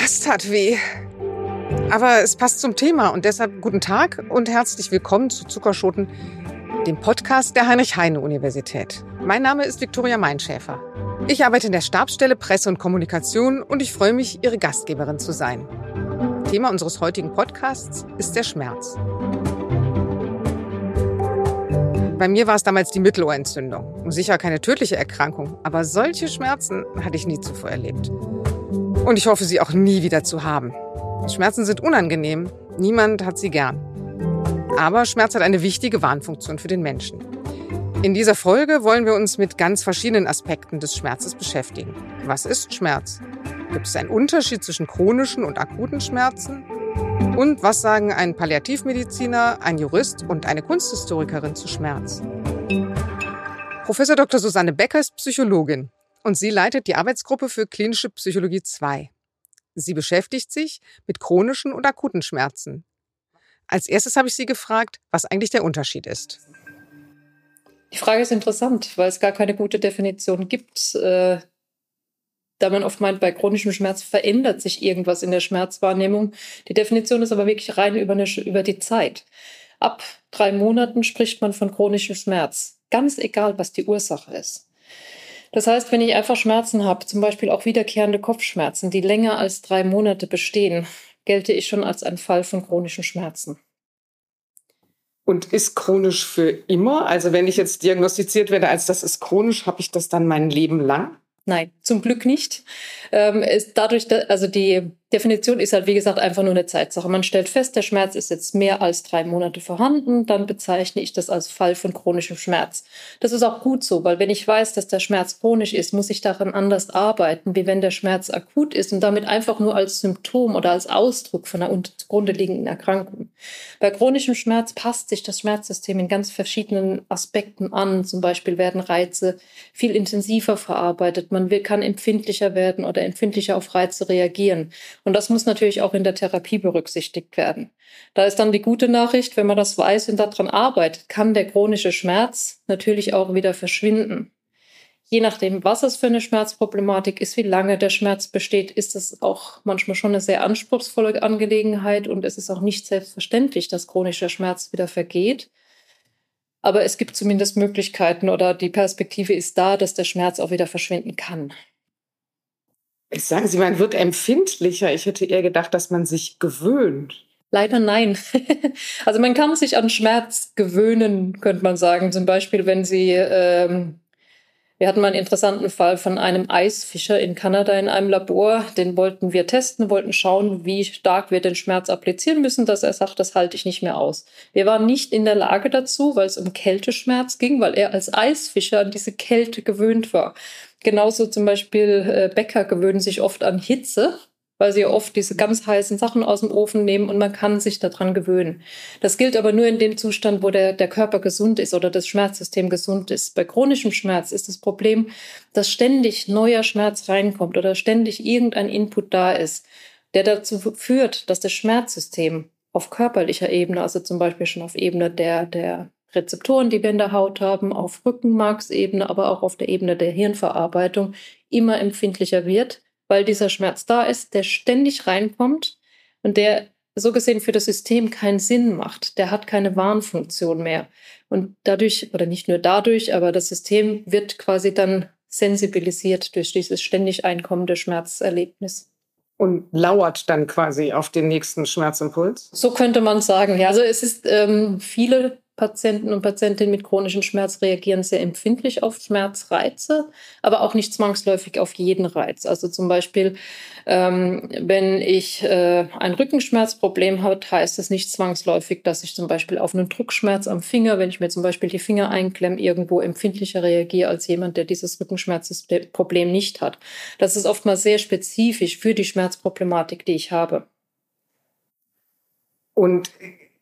Das tat weh. Aber es passt zum Thema und deshalb guten Tag und herzlich willkommen zu Zuckerschoten, dem Podcast der Heinrich-Heine-Universität. Mein Name ist Viktoria Meinschäfer. Ich arbeite in der Stabsstelle Presse und Kommunikation und ich freue mich, Ihre Gastgeberin zu sein. Thema unseres heutigen Podcasts ist der Schmerz. Bei mir war es damals die Mittelohrentzündung. Sicher keine tödliche Erkrankung, aber solche Schmerzen hatte ich nie zuvor erlebt. Und ich hoffe, sie auch nie wieder zu haben. Schmerzen sind unangenehm. Niemand hat sie gern. Aber Schmerz hat eine wichtige Warnfunktion für den Menschen. In dieser Folge wollen wir uns mit ganz verschiedenen Aspekten des Schmerzes beschäftigen. Was ist Schmerz? Gibt es einen Unterschied zwischen chronischen und akuten Schmerzen? Und was sagen ein Palliativmediziner, ein Jurist und eine Kunsthistorikerin zu Schmerz? Professor Dr. Susanne Becker ist Psychologin und sie leitet die Arbeitsgruppe für klinische Psychologie 2. Sie beschäftigt sich mit chronischen und akuten Schmerzen. Als erstes habe ich sie gefragt, was eigentlich der Unterschied ist. Die Frage ist interessant, weil es gar keine gute Definition gibt. Äh, da man oft meint, bei chronischem Schmerz verändert sich irgendwas in der Schmerzwahrnehmung. Die Definition ist aber wirklich rein über, eine, über die Zeit. Ab drei Monaten spricht man von chronischem Schmerz, ganz egal, was die Ursache ist. Das heißt, wenn ich einfach Schmerzen habe, zum Beispiel auch wiederkehrende Kopfschmerzen, die länger als drei Monate bestehen, gelte ich schon als ein Fall von chronischen Schmerzen. Und ist chronisch für immer? Also wenn ich jetzt diagnostiziert werde als das ist chronisch, habe ich das dann mein Leben lang? Nein, zum Glück nicht. Ähm, ist dadurch, da, also die Definition ist halt, wie gesagt, einfach nur eine Zeitsache. Man stellt fest, der Schmerz ist jetzt mehr als drei Monate vorhanden, dann bezeichne ich das als Fall von chronischem Schmerz. Das ist auch gut so, weil wenn ich weiß, dass der Schmerz chronisch ist, muss ich daran anders arbeiten, wie wenn der Schmerz akut ist und damit einfach nur als Symptom oder als Ausdruck von einer zugrunde liegenden Erkrankung. Bei chronischem Schmerz passt sich das Schmerzsystem in ganz verschiedenen Aspekten an. Zum Beispiel werden Reize viel intensiver verarbeitet. Man kann empfindlicher werden oder empfindlicher auf Reize reagieren. Und das muss natürlich auch in der Therapie berücksichtigt werden. Da ist dann die gute Nachricht, wenn man das weiß und daran arbeitet, kann der chronische Schmerz natürlich auch wieder verschwinden. Je nachdem, was es für eine Schmerzproblematik ist, wie lange der Schmerz besteht, ist es auch manchmal schon eine sehr anspruchsvolle Angelegenheit und es ist auch nicht selbstverständlich, dass chronischer Schmerz wieder vergeht. Aber es gibt zumindest Möglichkeiten oder die Perspektive ist da, dass der Schmerz auch wieder verschwinden kann. Ich sage Sie, man wird empfindlicher. Ich hätte eher gedacht, dass man sich gewöhnt. Leider nein. also man kann sich an Schmerz gewöhnen, könnte man sagen. Zum Beispiel, wenn Sie, ähm, wir hatten mal einen interessanten Fall von einem Eisfischer in Kanada in einem Labor. Den wollten wir testen, wollten schauen, wie stark wir den Schmerz applizieren müssen, dass er sagt, das halte ich nicht mehr aus. Wir waren nicht in der Lage dazu, weil es um Kälteschmerz ging, weil er als Eisfischer an diese Kälte gewöhnt war. Genauso zum Beispiel äh, Bäcker gewöhnen sich oft an Hitze, weil sie oft diese ganz heißen Sachen aus dem Ofen nehmen und man kann sich daran gewöhnen. Das gilt aber nur in dem Zustand, wo der, der Körper gesund ist oder das Schmerzsystem gesund ist. Bei chronischem Schmerz ist das Problem, dass ständig neuer Schmerz reinkommt oder ständig irgendein Input da ist, der dazu führt, dass das Schmerzsystem auf körperlicher Ebene, also zum Beispiel schon auf Ebene der, der Rezeptoren, die wir in der Haut haben, auf Rückenmarksebene, aber auch auf der Ebene der Hirnverarbeitung immer empfindlicher wird, weil dieser Schmerz da ist, der ständig reinkommt und der so gesehen für das System keinen Sinn macht. Der hat keine Warnfunktion mehr. Und dadurch, oder nicht nur dadurch, aber das System wird quasi dann sensibilisiert durch dieses ständig einkommende Schmerzerlebnis und lauert dann quasi auf den nächsten Schmerzimpuls? So könnte man sagen. Ja, also es ist ähm, viele Patienten und Patientinnen mit chronischem Schmerz reagieren sehr empfindlich auf Schmerzreize, aber auch nicht zwangsläufig auf jeden Reiz. Also zum Beispiel, ähm, wenn ich äh, ein Rückenschmerzproblem habe, heißt es nicht zwangsläufig, dass ich zum Beispiel auf einen Druckschmerz am Finger, wenn ich mir zum Beispiel die Finger einklemme, irgendwo empfindlicher reagiere als jemand, der dieses Rückenschmerzproblem nicht hat. Das ist oftmals sehr spezifisch für die Schmerzproblematik, die ich habe. Und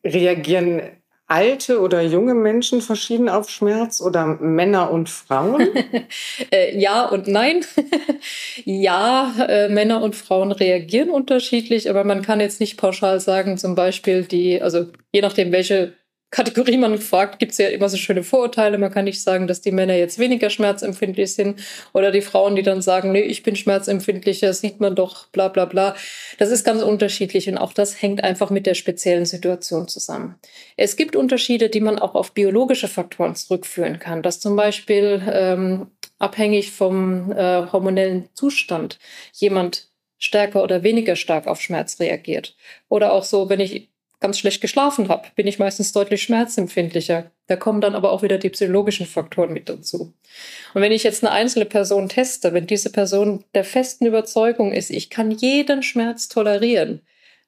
reagieren alte oder junge Menschen verschieden auf Schmerz oder Männer und Frauen? äh, ja und nein. ja, äh, Männer und Frauen reagieren unterschiedlich, aber man kann jetzt nicht pauschal sagen, zum Beispiel die, also je nachdem, welche Kategorie man fragt, gibt es ja immer so schöne Vorurteile. Man kann nicht sagen, dass die Männer jetzt weniger schmerzempfindlich sind oder die Frauen, die dann sagen, nee, ich bin schmerzempfindlicher, sieht man doch, bla bla bla. Das ist ganz unterschiedlich und auch das hängt einfach mit der speziellen Situation zusammen. Es gibt Unterschiede, die man auch auf biologische Faktoren zurückführen kann, dass zum Beispiel ähm, abhängig vom äh, hormonellen Zustand jemand stärker oder weniger stark auf Schmerz reagiert. Oder auch so, wenn ich ganz schlecht geschlafen habe, bin ich meistens deutlich schmerzempfindlicher. Da kommen dann aber auch wieder die psychologischen Faktoren mit dazu. Und wenn ich jetzt eine einzelne Person teste, wenn diese Person der festen Überzeugung ist, ich kann jeden Schmerz tolerieren,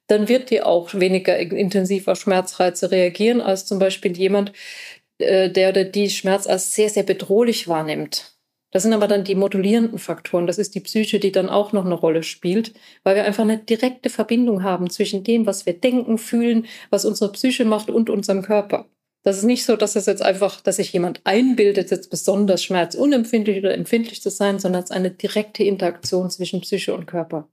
dann wird die auch weniger intensiv auf Schmerzreize reagieren als zum Beispiel jemand, äh, der oder die Schmerz als sehr, sehr bedrohlich wahrnimmt. Das sind aber dann die modulierenden Faktoren. Das ist die Psyche, die dann auch noch eine Rolle spielt, weil wir einfach eine direkte Verbindung haben zwischen dem, was wir denken, fühlen, was unsere Psyche macht und unserem Körper. Das ist nicht so, dass es jetzt einfach, dass sich jemand einbildet, jetzt besonders schmerzunempfindlich oder empfindlich zu sein, sondern es ist eine direkte Interaktion zwischen Psyche und Körper.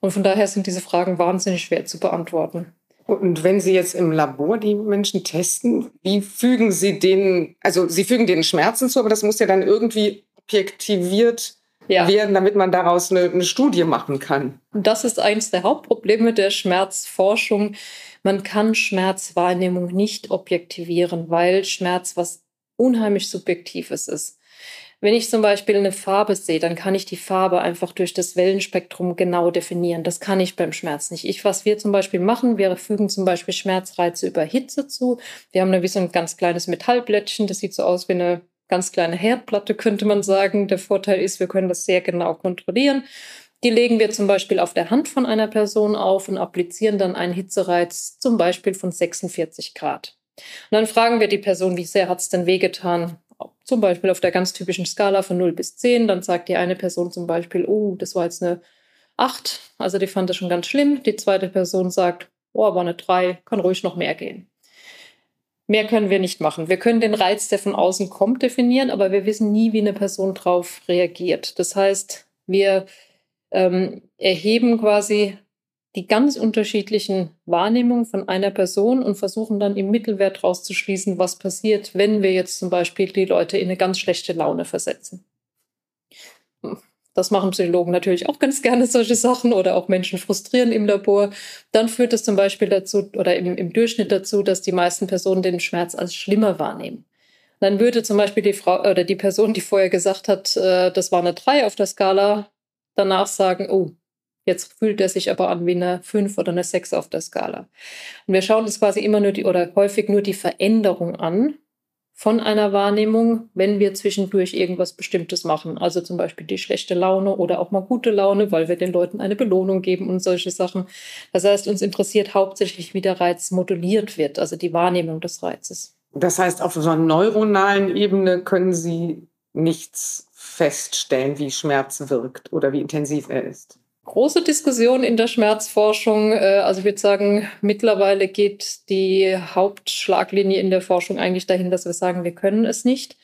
Und von daher sind diese Fragen wahnsinnig schwer zu beantworten. Und wenn Sie jetzt im Labor die Menschen testen, wie fügen Sie denen, also Sie fügen denen Schmerzen zu, aber das muss ja dann irgendwie objektiviert ja. werden, damit man daraus eine, eine Studie machen kann. Das ist eines der Hauptprobleme der Schmerzforschung. Man kann Schmerzwahrnehmung nicht objektivieren, weil Schmerz was unheimlich Subjektives ist. Wenn ich zum Beispiel eine Farbe sehe, dann kann ich die Farbe einfach durch das Wellenspektrum genau definieren. Das kann ich beim Schmerz nicht. Ich, was wir zum Beispiel machen, wir fügen zum Beispiel Schmerzreize über Hitze zu. Wir haben da wie so ein ganz kleines Metallblättchen, das sieht so aus wie eine ganz kleine Herdplatte, könnte man sagen. Der Vorteil ist, wir können das sehr genau kontrollieren. Die legen wir zum Beispiel auf der Hand von einer Person auf und applizieren dann einen Hitzereiz zum Beispiel von 46 Grad. Und dann fragen wir die Person, wie sehr hat es denn wehgetan? Zum Beispiel auf der ganz typischen Skala von 0 bis 10. Dann sagt die eine Person zum Beispiel, oh, das war jetzt eine 8. Also die fand das schon ganz schlimm. Die zweite Person sagt, oh, war eine 3, kann ruhig noch mehr gehen. Mehr können wir nicht machen. Wir können den Reiz, der von außen kommt, definieren, aber wir wissen nie, wie eine Person darauf reagiert. Das heißt, wir ähm, erheben quasi die ganz unterschiedlichen Wahrnehmungen von einer Person und versuchen dann im Mittelwert rauszuschließen, was passiert, wenn wir jetzt zum Beispiel die Leute in eine ganz schlechte Laune versetzen. Das machen Psychologen natürlich auch ganz gerne, solche Sachen oder auch Menschen frustrieren im Labor. Dann führt es zum Beispiel dazu oder im, im Durchschnitt dazu, dass die meisten Personen den Schmerz als schlimmer wahrnehmen. Dann würde zum Beispiel die Frau oder die Person, die vorher gesagt hat, äh, das war eine 3 auf der Skala, danach sagen, oh, jetzt fühlt er sich aber an wie eine 5 oder eine 6 auf der Skala. Und wir schauen uns quasi immer nur die oder häufig nur die Veränderung an von einer Wahrnehmung, wenn wir zwischendurch irgendwas Bestimmtes machen. Also zum Beispiel die schlechte Laune oder auch mal gute Laune, weil wir den Leuten eine Belohnung geben und solche Sachen. Das heißt, uns interessiert hauptsächlich, wie der Reiz moduliert wird, also die Wahrnehmung des Reizes. Das heißt, auf so einer neuronalen Ebene können Sie nichts feststellen, wie Schmerz wirkt oder wie intensiv er ist große Diskussion in der Schmerzforschung. Äh, also ich würde sagen, mittlerweile geht die Hauptschlaglinie in der Forschung eigentlich dahin, dass wir sagen, wir können es nicht.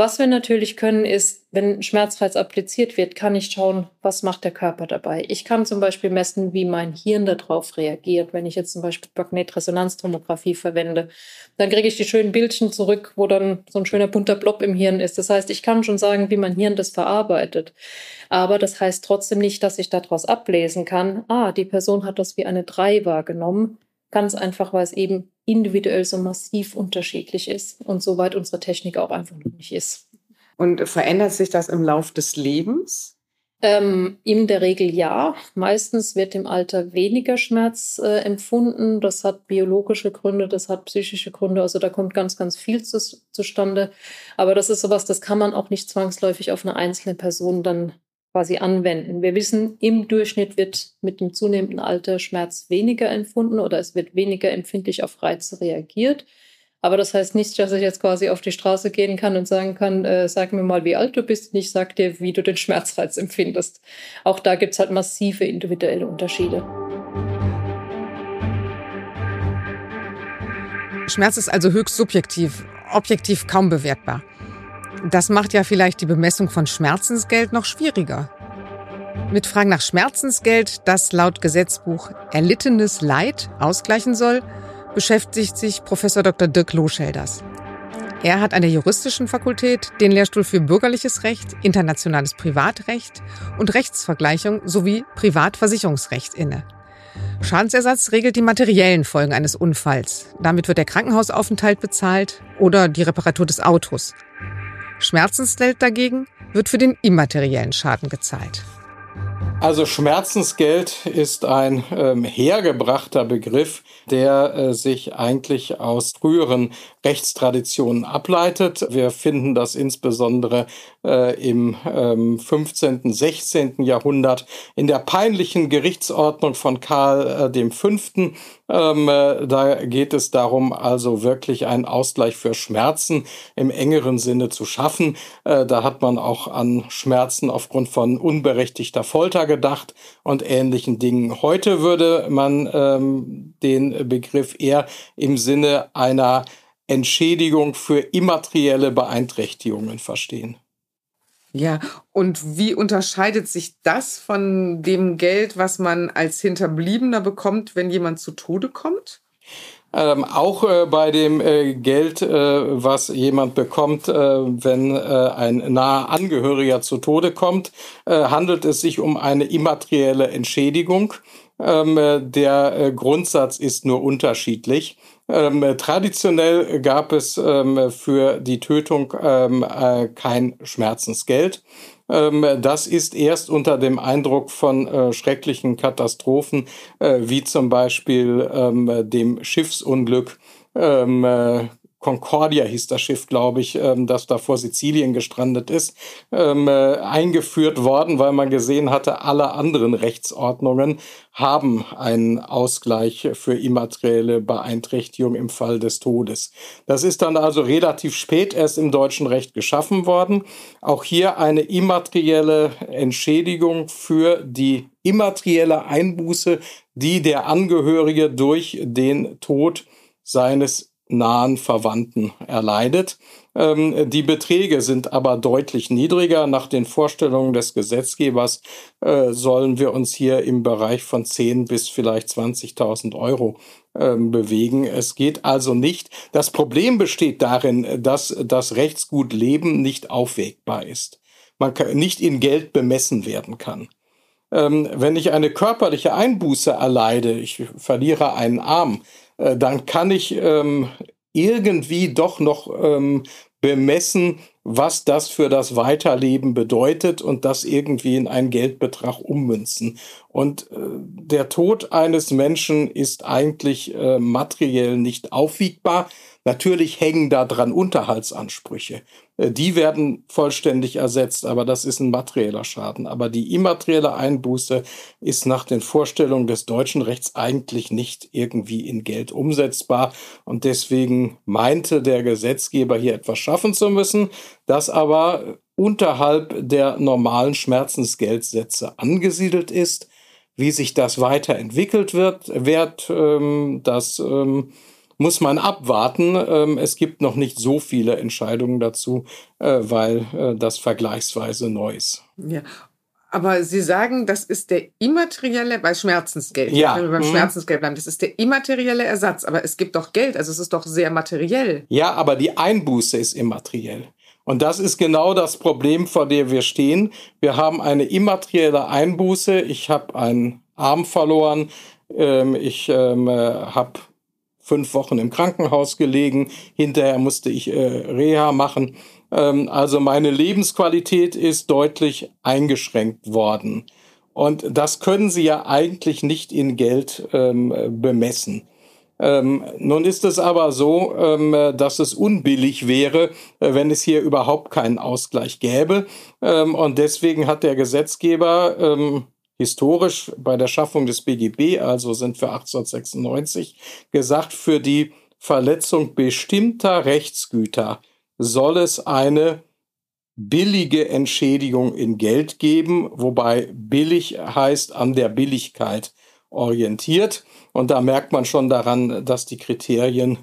Was wir natürlich können, ist, wenn Schmerzreiz appliziert wird, kann ich schauen, was macht der Körper dabei. Ich kann zum Beispiel messen, wie mein Hirn darauf reagiert. Wenn ich jetzt zum Beispiel Magnetresonanztomographie verwende, dann kriege ich die schönen Bildchen zurück, wo dann so ein schöner bunter Blob im Hirn ist. Das heißt, ich kann schon sagen, wie mein Hirn das verarbeitet. Aber das heißt trotzdem nicht, dass ich daraus ablesen kann, ah, die Person hat das wie eine 3 wahrgenommen. Ganz einfach, weil es eben individuell so massiv unterschiedlich ist und soweit unsere Technik auch einfach noch nicht ist. Und verändert sich das im Lauf des Lebens? Ähm, in der Regel ja. Meistens wird im Alter weniger Schmerz äh, empfunden. Das hat biologische Gründe, das hat psychische Gründe. Also da kommt ganz, ganz viel zu, zustande. Aber das ist sowas, das kann man auch nicht zwangsläufig auf eine einzelne Person dann quasi anwenden. Wir wissen, im Durchschnitt wird mit dem zunehmenden Alter Schmerz weniger empfunden oder es wird weniger empfindlich auf Reize reagiert. Aber das heißt nicht, dass ich jetzt quasi auf die Straße gehen kann und sagen kann, äh, sag mir mal, wie alt du bist. Und ich sag dir, wie du den Schmerzreiz empfindest. Auch da gibt es halt massive individuelle Unterschiede. Schmerz ist also höchst subjektiv, objektiv kaum bewertbar. Das macht ja vielleicht die Bemessung von Schmerzensgeld noch schwieriger. Mit Fragen nach Schmerzensgeld, das laut Gesetzbuch erlittenes Leid ausgleichen soll, beschäftigt sich Professor Dr. Dirk Loschelders. Er hat an der juristischen Fakultät den Lehrstuhl für bürgerliches Recht, internationales Privatrecht und Rechtsvergleichung sowie Privatversicherungsrecht inne. Schadensersatz regelt die materiellen Folgen eines Unfalls. Damit wird der Krankenhausaufenthalt bezahlt oder die Reparatur des Autos. Schmerzensgeld dagegen wird für den immateriellen Schaden gezahlt. Also Schmerzensgeld ist ein ähm, hergebrachter Begriff, der äh, sich eigentlich aus früheren Rechtstraditionen ableitet. Wir finden das insbesondere äh, im ähm, 15., 16. Jahrhundert in der peinlichen Gerichtsordnung von Karl äh, V. Ähm, äh, da geht es darum, also wirklich einen Ausgleich für Schmerzen im engeren Sinne zu schaffen. Äh, da hat man auch an Schmerzen aufgrund von unberechtigter Folter gedacht und ähnlichen Dingen. Heute würde man ähm, den Begriff eher im Sinne einer Entschädigung für immaterielle Beeinträchtigungen verstehen. Ja, und wie unterscheidet sich das von dem Geld, was man als Hinterbliebener bekommt, wenn jemand zu Tode kommt? Ähm, auch äh, bei dem äh, Geld, äh, was jemand bekommt, äh, wenn äh, ein naher Angehöriger zu Tode kommt, äh, handelt es sich um eine immaterielle Entschädigung. Ähm, der Grundsatz ist nur unterschiedlich. Ähm, traditionell gab es ähm, für die Tötung ähm, äh, kein Schmerzensgeld. Ähm, das ist erst unter dem Eindruck von äh, schrecklichen Katastrophen, äh, wie zum Beispiel ähm, dem Schiffsunglück ähm, äh, Concordia hieß das Schiff, glaube ich, ähm, das da vor Sizilien gestrandet ist, ähm, äh, eingeführt worden, weil man gesehen hatte, alle anderen Rechtsordnungen haben einen Ausgleich für immaterielle Beeinträchtigung im Fall des Todes. Das ist dann also relativ spät erst im deutschen Recht geschaffen worden. Auch hier eine immaterielle Entschädigung für die immaterielle Einbuße, die der Angehörige durch den Tod seines nahen Verwandten erleidet. Ähm, die Beträge sind aber deutlich niedriger. Nach den Vorstellungen des Gesetzgebers äh, sollen wir uns hier im Bereich von 10 bis vielleicht 20.000 Euro ähm, bewegen. Es geht also nicht. Das Problem besteht darin, dass das Rechtsgut Leben nicht aufwägbar ist. Man kann nicht in Geld bemessen werden kann. Ähm, wenn ich eine körperliche Einbuße erleide, ich verliere einen Arm, äh, dann kann ich ähm, irgendwie doch noch ähm, bemessen, was das für das Weiterleben bedeutet und das irgendwie in einen Geldbetrag ummünzen. Und äh, der Tod eines Menschen ist eigentlich äh, materiell nicht aufwiegbar. Natürlich hängen da dran Unterhaltsansprüche. Äh, die werden vollständig ersetzt, aber das ist ein materieller Schaden. Aber die immaterielle Einbuße ist nach den Vorstellungen des deutschen Rechts eigentlich nicht irgendwie in Geld umsetzbar. Und deswegen meinte der Gesetzgeber hier etwas schaffen zu müssen, das aber unterhalb der normalen Schmerzensgeldsätze angesiedelt ist. Wie sich das weiterentwickelt wird, wird ähm, das ähm, muss man abwarten. Ähm, es gibt noch nicht so viele Entscheidungen dazu, äh, weil äh, das vergleichsweise neu ist. Ja. Aber Sie sagen, das ist der immaterielle, bei Schmerzensgeld, ja. wenn wir beim mhm. Schmerzensgeld bleiben, das ist der immaterielle Ersatz, aber es gibt doch Geld, also es ist doch sehr materiell. Ja, aber die Einbuße ist immateriell. Und das ist genau das Problem, vor dem wir stehen. Wir haben eine immaterielle Einbuße. Ich habe einen Arm verloren. Ähm, ich ähm, habe fünf Wochen im Krankenhaus gelegen. Hinterher musste ich äh, Reha machen. Ähm, also meine Lebensqualität ist deutlich eingeschränkt worden. Und das können Sie ja eigentlich nicht in Geld ähm, bemessen. Ähm, nun ist es aber so, ähm, dass es unbillig wäre, äh, wenn es hier überhaupt keinen Ausgleich gäbe. Ähm, und deswegen hat der Gesetzgeber ähm, historisch bei der Schaffung des BGB, also sind wir 1896, gesagt, für die Verletzung bestimmter Rechtsgüter soll es eine billige Entschädigung in Geld geben, wobei billig heißt an der Billigkeit orientiert. Und da merkt man schon daran, dass die Kriterien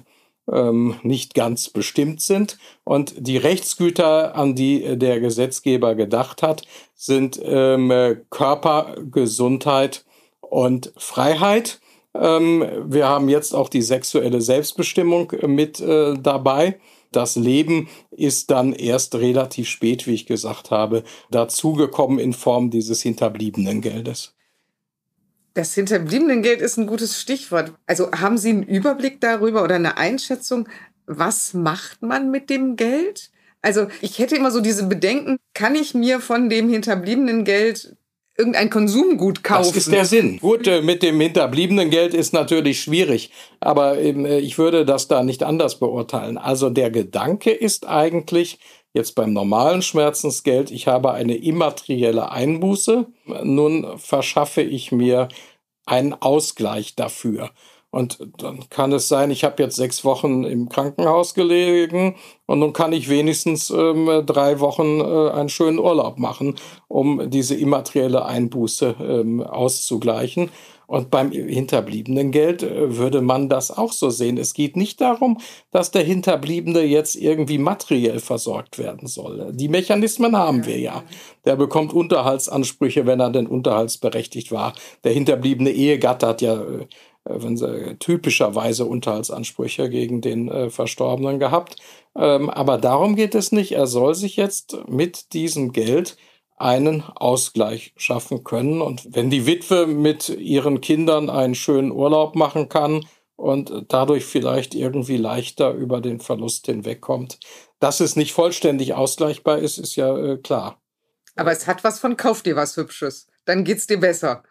ähm, nicht ganz bestimmt sind. Und die Rechtsgüter, an die der Gesetzgeber gedacht hat, sind ähm, Körper, Gesundheit und Freiheit. Ähm, wir haben jetzt auch die sexuelle Selbstbestimmung mit äh, dabei. Das Leben ist dann erst relativ spät, wie ich gesagt habe, dazugekommen in Form dieses hinterbliebenen Geldes. Das hinterbliebenen Geld ist ein gutes Stichwort. Also haben Sie einen Überblick darüber oder eine Einschätzung, was macht man mit dem Geld? Also ich hätte immer so diese Bedenken, kann ich mir von dem hinterbliebenen Geld irgendein Konsumgut kaufen. Das ist der Sinn. Gut, äh, mit dem hinterbliebenen Geld ist natürlich schwierig, aber ähm, äh, ich würde das da nicht anders beurteilen. Also der Gedanke ist eigentlich, jetzt beim normalen Schmerzensgeld, ich habe eine immaterielle Einbuße, nun verschaffe ich mir einen Ausgleich dafür. Und dann kann es sein, ich habe jetzt sechs Wochen im Krankenhaus gelegen und nun kann ich wenigstens ähm, drei Wochen äh, einen schönen Urlaub machen, um diese immaterielle Einbuße ähm, auszugleichen. Und beim hinterbliebenen Geld äh, würde man das auch so sehen. Es geht nicht darum, dass der Hinterbliebene jetzt irgendwie materiell versorgt werden soll. Die Mechanismen haben wir ja. Der bekommt Unterhaltsansprüche, wenn er denn unterhaltsberechtigt war. Der hinterbliebene Ehegatte hat ja äh, äh, wenn sie typischerweise Unterhaltsansprüche gegen den äh, Verstorbenen gehabt. Ähm, aber darum geht es nicht. Er soll sich jetzt mit diesem Geld einen Ausgleich schaffen können. Und wenn die Witwe mit ihren Kindern einen schönen Urlaub machen kann und dadurch vielleicht irgendwie leichter über den Verlust hinwegkommt, dass es nicht vollständig ausgleichbar ist, ist ja äh, klar. Aber es hat was von Kauf dir was Hübsches. Dann geht's dir besser.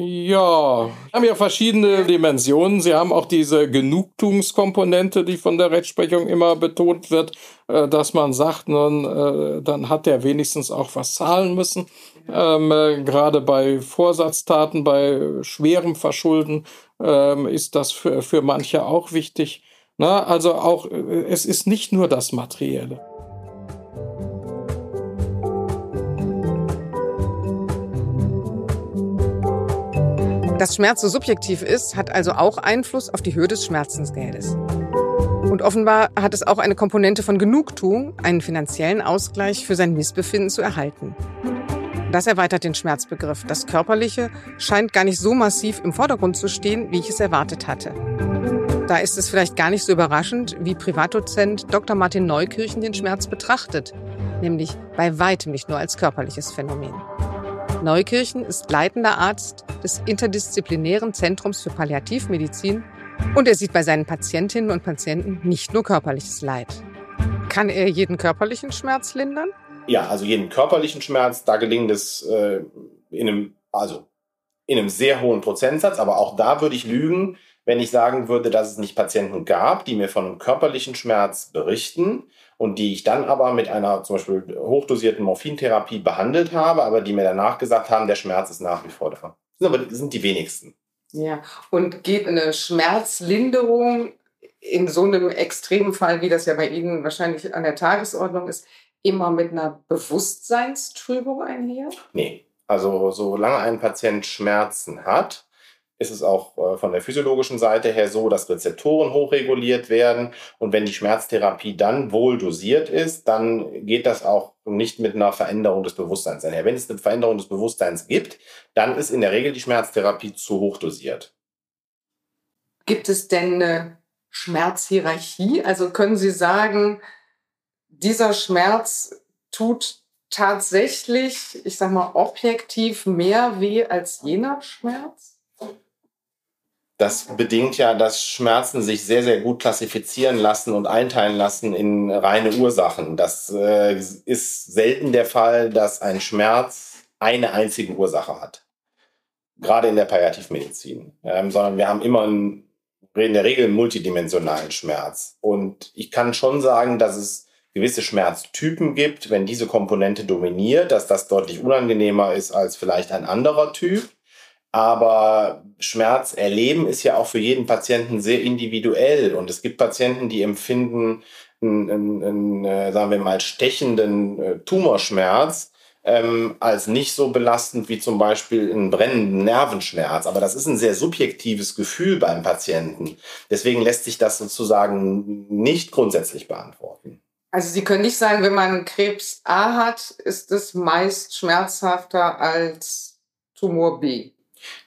Ja, haben ja verschiedene Dimensionen. Sie haben auch diese Genugtuungskomponente, die von der Rechtsprechung immer betont wird, äh, dass man sagt, nun, äh, dann hat der wenigstens auch was zahlen müssen. Ähm, äh, gerade bei Vorsatztaten, bei schwerem Verschulden ähm, ist das für, für manche auch wichtig. Na, also auch, es ist nicht nur das Materielle. Dass Schmerz so subjektiv ist, hat also auch Einfluss auf die Höhe des Schmerzensgeldes. Und offenbar hat es auch eine Komponente von Genugtuung, einen finanziellen Ausgleich für sein Missbefinden zu erhalten. Das erweitert den Schmerzbegriff. Das Körperliche scheint gar nicht so massiv im Vordergrund zu stehen, wie ich es erwartet hatte. Da ist es vielleicht gar nicht so überraschend, wie Privatdozent Dr. Martin Neukirchen den Schmerz betrachtet, nämlich bei weitem nicht nur als körperliches Phänomen. Neukirchen ist leitender Arzt des Interdisziplinären Zentrums für Palliativmedizin und er sieht bei seinen Patientinnen und Patienten nicht nur körperliches Leid. Kann er jeden körperlichen Schmerz lindern? Ja, also jeden körperlichen Schmerz, da gelingt es äh, in einem, also in einem sehr hohen Prozentsatz, aber auch da würde ich lügen, wenn ich sagen würde, dass es nicht Patienten gab, die mir von einem körperlichen Schmerz berichten und die ich dann aber mit einer zum Beispiel hochdosierten Morphintherapie behandelt habe, aber die mir danach gesagt haben, der Schmerz ist nach wie vor da. Das sind aber das sind die wenigsten. Ja, und geht eine Schmerzlinderung in so einem extremen Fall, wie das ja bei Ihnen wahrscheinlich an der Tagesordnung ist, immer mit einer Bewusstseinstrübung einher? Nee. Also solange ein Patient Schmerzen hat, ist es auch äh, von der physiologischen Seite her so, dass Rezeptoren hochreguliert werden. Und wenn die Schmerztherapie dann wohl dosiert ist, dann geht das auch nicht mit einer Veränderung des Bewusstseins einher. Wenn es eine Veränderung des Bewusstseins gibt, dann ist in der Regel die Schmerztherapie zu hoch dosiert. Gibt es denn eine Schmerzhierarchie? Also können Sie sagen, dieser Schmerz tut tatsächlich, ich sag mal, objektiv mehr weh als jener Schmerz? Das bedingt ja, dass Schmerzen sich sehr, sehr gut klassifizieren lassen und einteilen lassen in reine Ursachen. Das äh, ist selten der Fall, dass ein Schmerz eine einzige Ursache hat. Gerade in der Palliativmedizin. Ähm, sondern wir haben immer einen, in der Regel einen multidimensionalen Schmerz. Und ich kann schon sagen, dass es gewisse Schmerztypen gibt, wenn diese Komponente dominiert, dass das deutlich unangenehmer ist als vielleicht ein anderer Typ. Aber Schmerz erleben ist ja auch für jeden Patienten sehr individuell. Und es gibt Patienten, die empfinden einen, einen, äh, sagen wir mal, stechenden äh, Tumorschmerz ähm, als nicht so belastend wie zum Beispiel einen brennenden Nervenschmerz. Aber das ist ein sehr subjektives Gefühl beim Patienten. Deswegen lässt sich das sozusagen nicht grundsätzlich beantworten. Also Sie können nicht sagen, wenn man Krebs A hat, ist es meist schmerzhafter als Tumor B.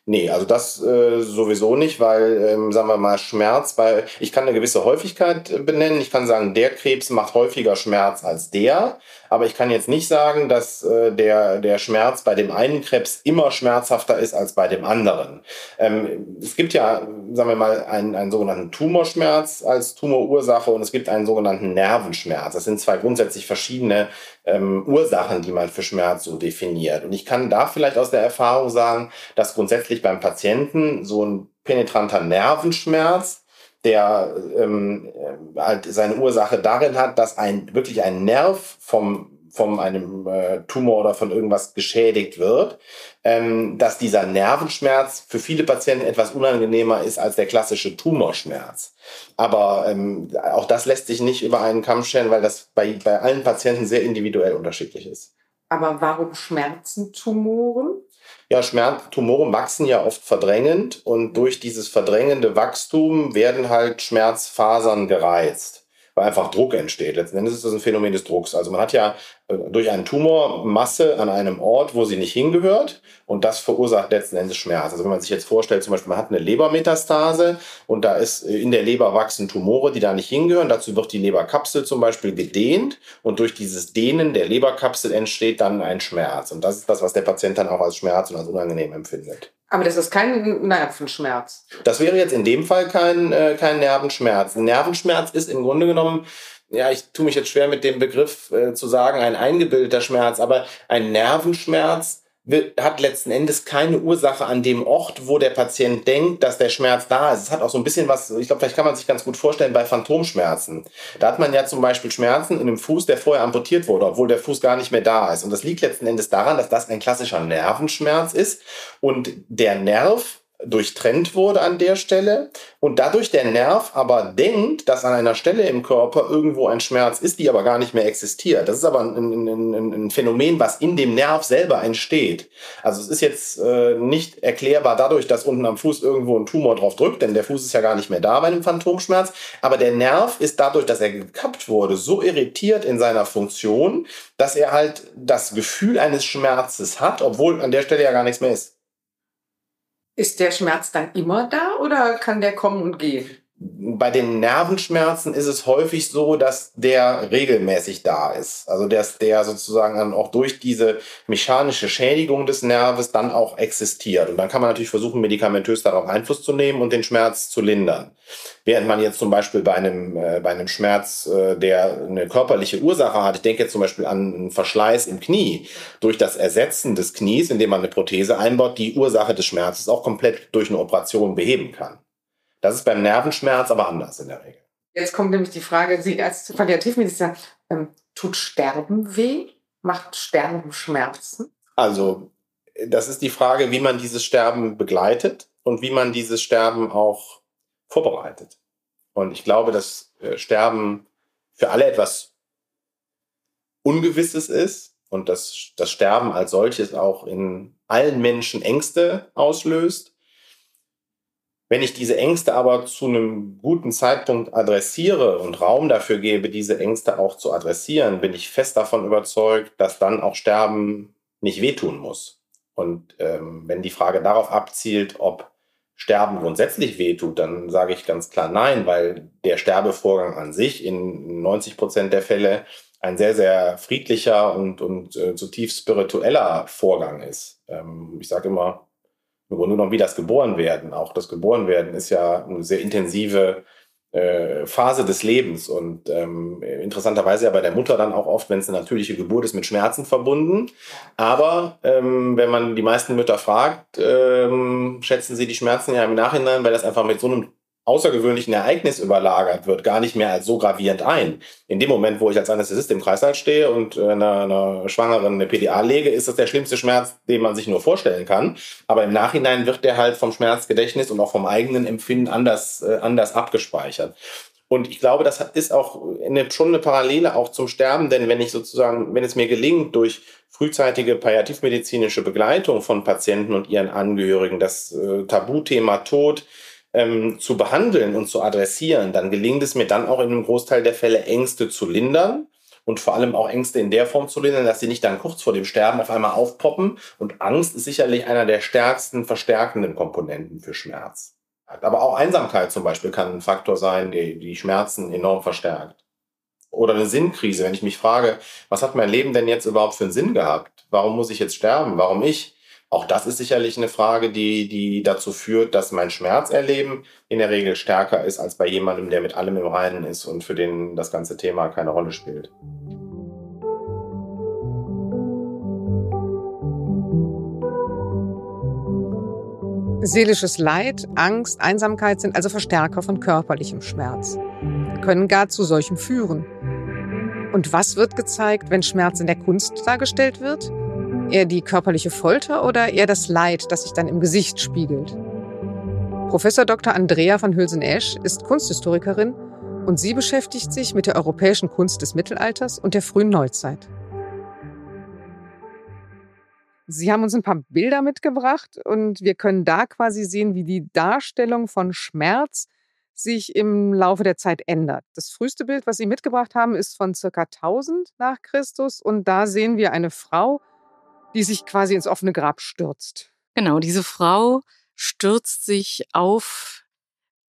Nee, also das äh, sowieso nicht, weil, ähm, sagen wir mal, Schmerz bei, ich kann eine gewisse Häufigkeit äh, benennen. Ich kann sagen, der Krebs macht häufiger Schmerz als der. Aber ich kann jetzt nicht sagen, dass äh, der, der Schmerz bei dem einen Krebs immer schmerzhafter ist als bei dem anderen. Ähm, es gibt ja, sagen wir mal, einen, einen sogenannten Tumorschmerz als Tumorursache und es gibt einen sogenannten Nervenschmerz. Das sind zwei grundsätzlich verschiedene ähm, Ursachen, die man für Schmerz so definiert. Und ich kann da vielleicht aus der Erfahrung sagen, dass grundsätzlich beim Patienten so ein penetranter Nervenschmerz, der ähm, halt seine Ursache darin hat, dass ein wirklich ein Nerv vom von einem äh, Tumor oder von irgendwas geschädigt wird, ähm, dass dieser Nervenschmerz für viele Patienten etwas unangenehmer ist als der klassische Tumorschmerz. Aber ähm, auch das lässt sich nicht über einen Kamm stellen, weil das bei, bei allen Patienten sehr individuell unterschiedlich ist. Aber warum schmerzen Tumoren? Ja, Schmerz, Tumoren wachsen ja oft verdrängend und durch dieses verdrängende Wachstum werden halt Schmerzfasern gereizt weil einfach Druck entsteht. Letzten Endes ist das ein Phänomen des Drucks. Also man hat ja durch einen Tumor Masse an einem Ort, wo sie nicht hingehört und das verursacht letzten Endes Schmerz. Also wenn man sich jetzt vorstellt, zum Beispiel man hat eine Lebermetastase und da ist äh, in der Leber wachsen Tumore, die da nicht hingehören. Dazu wird die Leberkapsel zum Beispiel gedehnt und durch dieses Dehnen der Leberkapsel entsteht dann ein Schmerz. Und das ist das, was der Patient dann auch als Schmerz und als unangenehm empfindet. Aber das ist kein Nervenschmerz. Das wäre jetzt in dem Fall kein, äh, kein Nervenschmerz. Ein Nervenschmerz ist im Grunde genommen, ja, ich tue mich jetzt schwer mit dem Begriff äh, zu sagen, ein eingebildeter Schmerz, aber ein Nervenschmerz wird, hat letzten Endes keine Ursache an dem Ort, wo der Patient denkt, dass der Schmerz da ist. Es hat auch so ein bisschen was, ich glaube, vielleicht kann man sich ganz gut vorstellen bei Phantomschmerzen. Da hat man ja zum Beispiel Schmerzen in einem Fuß, der vorher amputiert wurde, obwohl der Fuß gar nicht mehr da ist. Und das liegt letzten Endes daran, dass das ein klassischer Nervenschmerz ist und der Nerv durchtrennt wurde an der Stelle und dadurch der Nerv aber denkt, dass an einer Stelle im Körper irgendwo ein Schmerz ist, die aber gar nicht mehr existiert. Das ist aber ein, ein, ein, Phänomen, was in dem Nerv selber entsteht. Also es ist jetzt äh, nicht erklärbar dadurch, dass unten am Fuß irgendwo ein Tumor drauf drückt, denn der Fuß ist ja gar nicht mehr da bei einem Phantomschmerz, aber der Nerv ist dadurch, dass er gekappt wurde, so irritiert in seiner Funktion, dass er halt das Gefühl eines Schmerzes hat, obwohl an der Stelle ja gar nichts mehr ist. Ist der Schmerz dann immer da oder kann der kommen und gehen? Bei den Nervenschmerzen ist es häufig so, dass der regelmäßig da ist. Also dass der sozusagen dann auch durch diese mechanische Schädigung des Nerves dann auch existiert. Und dann kann man natürlich versuchen, medikamentös darauf Einfluss zu nehmen und den Schmerz zu lindern. Während man jetzt zum Beispiel bei einem, äh, bei einem Schmerz, äh, der eine körperliche Ursache hat, ich denke jetzt zum Beispiel an einen Verschleiß im Knie, durch das Ersetzen des Knies, indem man eine Prothese einbaut, die Ursache des Schmerzes auch komplett durch eine Operation beheben kann. Das ist beim Nervenschmerz aber anders in der Regel. Jetzt kommt nämlich die Frage, Sie als Palliativmediziner, ähm, tut Sterben weh? Macht Sterben Schmerzen? Also, das ist die Frage, wie man dieses Sterben begleitet und wie man dieses Sterben auch vorbereitet. Und ich glaube, dass äh, Sterben für alle etwas Ungewisses ist und dass das Sterben als solches auch in allen Menschen Ängste auslöst. Wenn ich diese Ängste aber zu einem guten Zeitpunkt adressiere und Raum dafür gebe, diese Ängste auch zu adressieren, bin ich fest davon überzeugt, dass dann auch Sterben nicht wehtun muss. Und ähm, wenn die Frage darauf abzielt, ob Sterben grundsätzlich wehtut, dann sage ich ganz klar nein, weil der Sterbevorgang an sich in 90 Prozent der Fälle ein sehr, sehr friedlicher und, und äh, zutiefst spiritueller Vorgang ist. Ähm, ich sage immer, im Grunde genommen wie das Geborenwerden. Auch das Geborenwerden ist ja eine sehr intensive äh, Phase des Lebens und ähm, interessanterweise ja bei der Mutter dann auch oft, wenn es eine natürliche Geburt ist, mit Schmerzen verbunden. Aber ähm, wenn man die meisten Mütter fragt, ähm, schätzen sie die Schmerzen ja im Nachhinein, weil das einfach mit so einem außergewöhnlichen Ereignis überlagert wird, gar nicht mehr als so gravierend ein. In dem Moment, wo ich als Anästhesist im Kreißsaal stehe und äh, einer, einer Schwangeren eine PDA lege, ist das der schlimmste Schmerz, den man sich nur vorstellen kann. Aber im Nachhinein wird der halt vom Schmerzgedächtnis und auch vom eigenen Empfinden anders, äh, anders abgespeichert. Und ich glaube, das ist auch eine, schon eine Parallele auch zum Sterben, denn wenn ich sozusagen, wenn es mir gelingt, durch frühzeitige palliativmedizinische Begleitung von Patienten und ihren Angehörigen das äh, Tabuthema Tod ähm, zu behandeln und zu adressieren, dann gelingt es mir dann auch in einem Großteil der Fälle Ängste zu lindern und vor allem auch Ängste in der Form zu lindern, dass sie nicht dann kurz vor dem Sterben auf einmal aufpoppen. Und Angst ist sicherlich einer der stärksten verstärkenden Komponenten für Schmerz. Aber auch Einsamkeit zum Beispiel kann ein Faktor sein, die die Schmerzen enorm verstärkt. Oder eine Sinnkrise, wenn ich mich frage, was hat mein Leben denn jetzt überhaupt für einen Sinn gehabt? Warum muss ich jetzt sterben? Warum ich? Auch das ist sicherlich eine Frage, die, die dazu führt, dass mein Schmerzerleben in der Regel stärker ist als bei jemandem, der mit allem im Reinen ist und für den das ganze Thema keine Rolle spielt. Seelisches Leid, Angst, Einsamkeit sind also Verstärker von körperlichem Schmerz, können gar zu solchem führen. Und was wird gezeigt, wenn Schmerz in der Kunst dargestellt wird? Eher die körperliche Folter oder eher das Leid, das sich dann im Gesicht spiegelt? Professor Dr. Andrea van Hülsen-Esch ist Kunsthistorikerin und sie beschäftigt sich mit der europäischen Kunst des Mittelalters und der frühen Neuzeit. Sie haben uns ein paar Bilder mitgebracht und wir können da quasi sehen, wie die Darstellung von Schmerz sich im Laufe der Zeit ändert. Das früheste Bild, was Sie mitgebracht haben, ist von circa 1000 nach Christus und da sehen wir eine Frau, die sich quasi ins offene Grab stürzt. Genau, diese Frau stürzt sich auf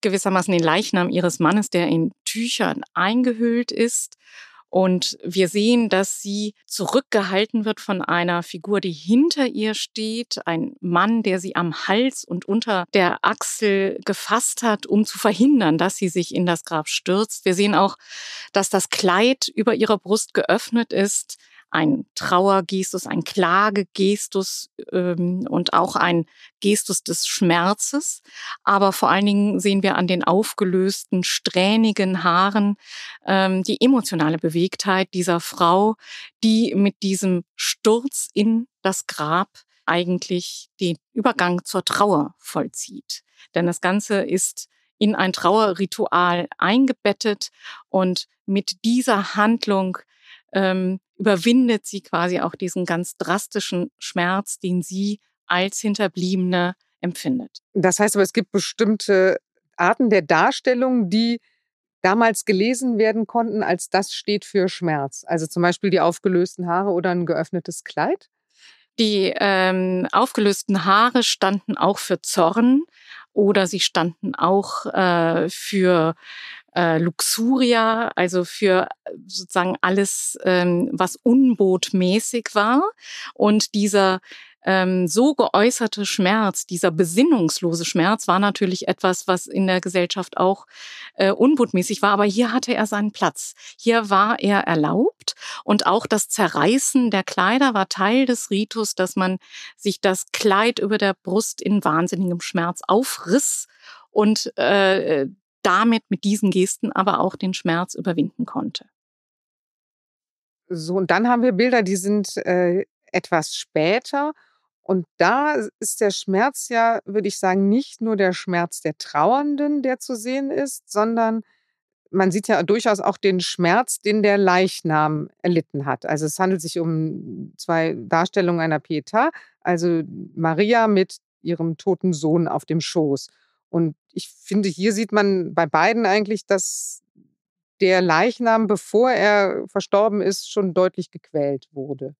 gewissermaßen den Leichnam ihres Mannes, der in Tüchern eingehüllt ist. Und wir sehen, dass sie zurückgehalten wird von einer Figur, die hinter ihr steht, ein Mann, der sie am Hals und unter der Achsel gefasst hat, um zu verhindern, dass sie sich in das Grab stürzt. Wir sehen auch, dass das Kleid über ihrer Brust geöffnet ist ein Trauergestus, ein Klagegestus ähm, und auch ein Gestus des Schmerzes. Aber vor allen Dingen sehen wir an den aufgelösten, strähnigen Haaren ähm, die emotionale Bewegtheit dieser Frau, die mit diesem Sturz in das Grab eigentlich den Übergang zur Trauer vollzieht. Denn das Ganze ist in ein Trauerritual eingebettet und mit dieser Handlung ähm, überwindet sie quasi auch diesen ganz drastischen Schmerz, den sie als Hinterbliebene empfindet. Das heißt aber, es gibt bestimmte Arten der Darstellung, die damals gelesen werden konnten, als das steht für Schmerz. Also zum Beispiel die aufgelösten Haare oder ein geöffnetes Kleid. Die ähm, aufgelösten Haare standen auch für Zorn oder sie standen auch äh, für äh, Luxuria, also für äh, sozusagen alles, ähm, was unbotmäßig war. Und dieser ähm, so geäußerte Schmerz, dieser besinnungslose Schmerz war natürlich etwas, was in der Gesellschaft auch äh, unbotmäßig war. Aber hier hatte er seinen Platz. Hier war er erlaubt. Und auch das Zerreißen der Kleider war Teil des Ritus, dass man sich das Kleid über der Brust in wahnsinnigem Schmerz aufriss und äh, damit mit diesen Gesten aber auch den Schmerz überwinden konnte. So, und dann haben wir Bilder, die sind äh, etwas später. Und da ist der Schmerz ja, würde ich sagen, nicht nur der Schmerz der Trauernden, der zu sehen ist, sondern man sieht ja durchaus auch den Schmerz, den der Leichnam erlitten hat. Also es handelt sich um zwei Darstellungen einer Pietà, also Maria mit ihrem toten Sohn auf dem Schoß. Und ich finde, hier sieht man bei beiden eigentlich, dass der Leichnam, bevor er verstorben ist, schon deutlich gequält wurde.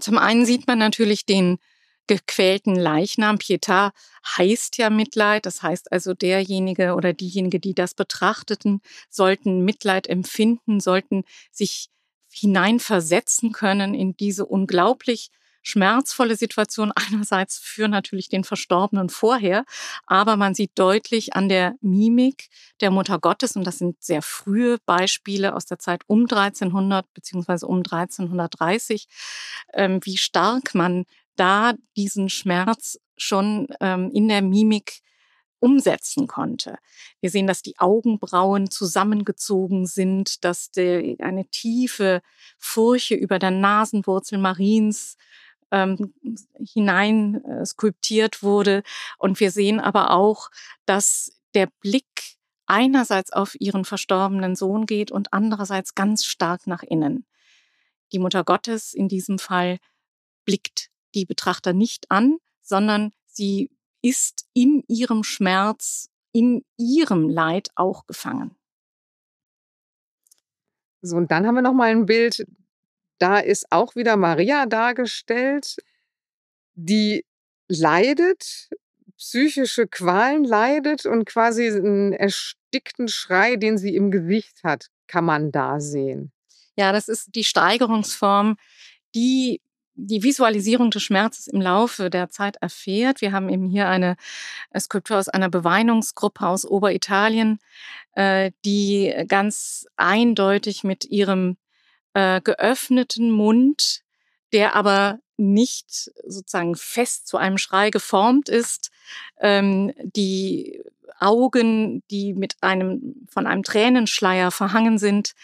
Zum einen sieht man natürlich den gequälten Leichnam. Pietà heißt ja Mitleid. Das heißt also, derjenige oder diejenige, die das betrachteten, sollten Mitleid empfinden, sollten sich hineinversetzen können in diese unglaublich schmerzvolle Situation einerseits für natürlich den Verstorbenen vorher, aber man sieht deutlich an der Mimik der Mutter Gottes, und das sind sehr frühe Beispiele aus der Zeit um 1300 beziehungsweise um 1330, ähm, wie stark man da diesen Schmerz schon ähm, in der Mimik umsetzen konnte. Wir sehen, dass die Augenbrauen zusammengezogen sind, dass die, eine tiefe Furche über der Nasenwurzel Mariens ähm, hinein äh, skulptiert wurde. Und wir sehen aber auch, dass der Blick einerseits auf ihren verstorbenen Sohn geht und andererseits ganz stark nach innen. Die Mutter Gottes in diesem Fall blickt die Betrachter nicht an, sondern sie ist in ihrem Schmerz, in ihrem Leid auch gefangen. So, und dann haben wir noch mal ein Bild, da ist auch wieder Maria dargestellt, die leidet, psychische Qualen leidet und quasi einen erstickten Schrei, den sie im Gesicht hat, kann man da sehen. Ja, das ist die Steigerungsform, die die Visualisierung des Schmerzes im Laufe der Zeit erfährt. Wir haben eben hier eine Skulptur aus einer Beweinungsgruppe aus Oberitalien, äh, die ganz eindeutig mit ihrem äh, geöffneten Mund, der aber nicht sozusagen fest zu einem Schrei geformt ist, ähm, die Augen, die mit einem von einem Tränenschleier verhangen sind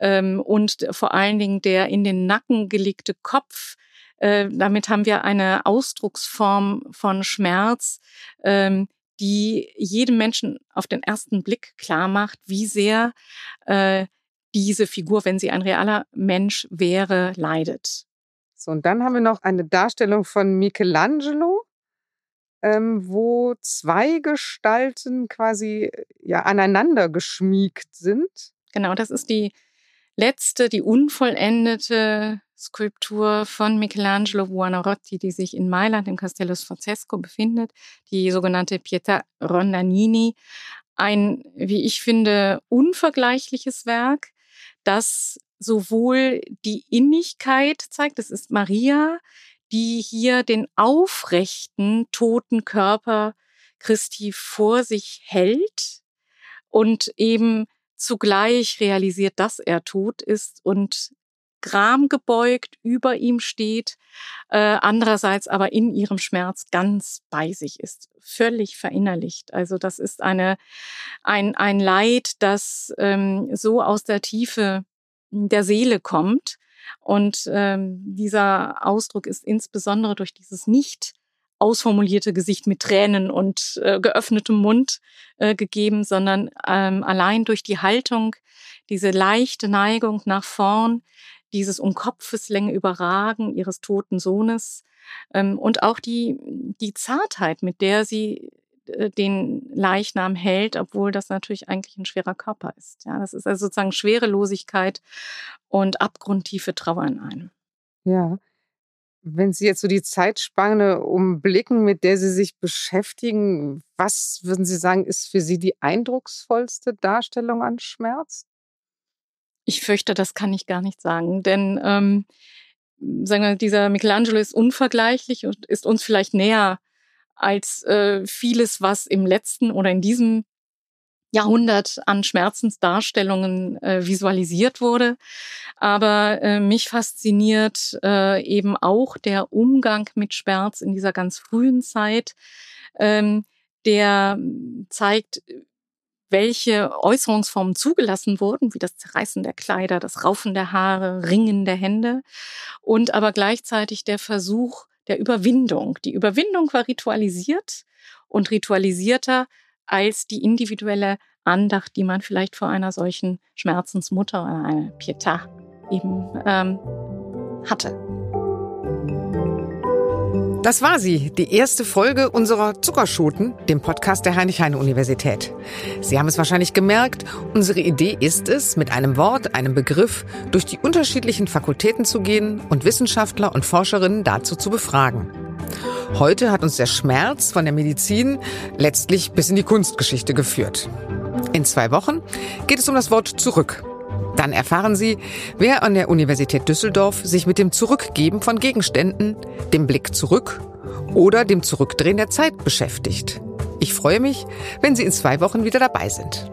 ähm, und vor allen Dingen der in den Nacken gelegte Kopf, äh, damit haben wir eine Ausdrucksform von Schmerz, ähm, die jedem Menschen auf den ersten Blick klar macht, wie sehr äh, diese Figur, wenn sie ein realer Mensch wäre, leidet. So, und dann haben wir noch eine Darstellung von Michelangelo, ähm, wo zwei Gestalten quasi ja, aneinander geschmiegt sind. Genau, das ist die letzte, die unvollendete Skulptur von Michelangelo Buonarroti, die sich in Mailand im Castello Sforzesco befindet, die sogenannte Pietà Rondanini. Ein, wie ich finde, unvergleichliches Werk, das sowohl die Innigkeit zeigt, das ist Maria, die hier den aufrechten, toten Körper Christi vor sich hält und eben zugleich realisiert, dass er tot ist und Gram gebeugt über ihm steht, äh, andererseits aber in ihrem Schmerz ganz bei sich ist, völlig verinnerlicht. Also das ist eine, ein, ein Leid, das ähm, so aus der Tiefe der Seele kommt. Und ähm, dieser Ausdruck ist insbesondere durch dieses nicht ausformulierte Gesicht mit Tränen und äh, geöffnetem Mund äh, gegeben, sondern ähm, allein durch die Haltung, diese leichte Neigung nach vorn, dieses um Kopfeslänge überragen ihres toten Sohnes ähm, und auch die, die Zartheit, mit der sie äh, den Leichnam hält, obwohl das natürlich eigentlich ein schwerer Körper ist. Ja, das ist also sozusagen Schwerelosigkeit und abgrundtiefe Trauer in einem. Ja. Wenn Sie jetzt so die Zeitspanne umblicken, mit der Sie sich beschäftigen, was würden Sie sagen, ist für Sie die eindrucksvollste Darstellung an Schmerz? Ich fürchte, das kann ich gar nicht sagen, denn ähm, sagen wir, dieser Michelangelo ist unvergleichlich und ist uns vielleicht näher als äh, vieles, was im letzten oder in diesem Jahrhundert an Schmerzensdarstellungen äh, visualisiert wurde. Aber äh, mich fasziniert äh, eben auch der Umgang mit Schmerz in dieser ganz frühen Zeit, ähm, der zeigt, welche Äußerungsformen zugelassen wurden, wie das Zerreißen der Kleider, das Raufen der Haare, Ringen der Hände und aber gleichzeitig der Versuch der Überwindung. Die Überwindung war ritualisiert und ritualisierter als die individuelle Andacht, die man vielleicht vor einer solchen Schmerzensmutter oder einer Pietà eben ähm, hatte. Das war sie, die erste Folge unserer Zuckerschoten, dem Podcast der Heinrich-Heine-Universität. Sie haben es wahrscheinlich gemerkt, unsere Idee ist es, mit einem Wort, einem Begriff durch die unterschiedlichen Fakultäten zu gehen und Wissenschaftler und Forscherinnen dazu zu befragen. Heute hat uns der Schmerz von der Medizin letztlich bis in die Kunstgeschichte geführt. In zwei Wochen geht es um das Wort zurück. Dann erfahren Sie, wer an der Universität Düsseldorf sich mit dem Zurückgeben von Gegenständen, dem Blick zurück oder dem Zurückdrehen der Zeit beschäftigt. Ich freue mich, wenn Sie in zwei Wochen wieder dabei sind.